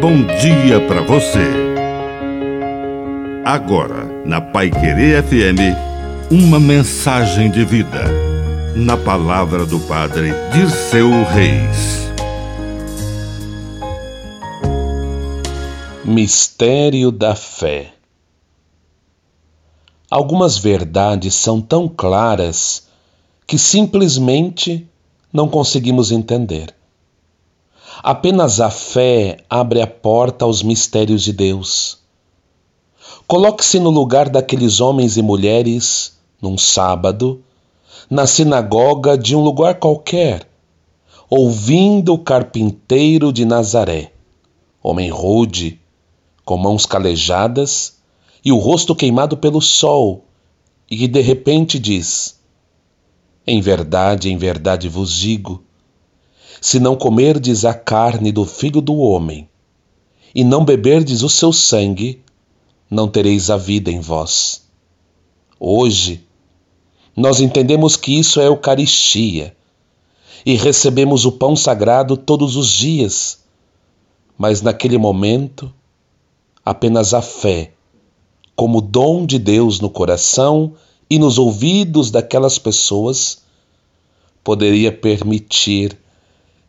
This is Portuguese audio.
bom dia para você. Agora, na Pai Querer FM, uma mensagem de vida. Na palavra do Padre Dirceu Reis. Mistério da Fé. Algumas verdades são tão claras que simplesmente não conseguimos entender. Apenas a fé abre a porta aos mistérios de Deus. Coloque-se no lugar daqueles homens e mulheres, num sábado, na sinagoga de um lugar qualquer, ouvindo o carpinteiro de Nazaré, homem rude, com mãos calejadas e o rosto queimado pelo sol, e que de repente diz: Em verdade, em verdade vos digo, se não comerdes a carne do filho do homem, e não beberdes o seu sangue, não tereis a vida em vós. Hoje, nós entendemos que isso é Eucaristia e recebemos o pão sagrado todos os dias, mas naquele momento, apenas a fé, como dom de Deus no coração e nos ouvidos daquelas pessoas, poderia permitir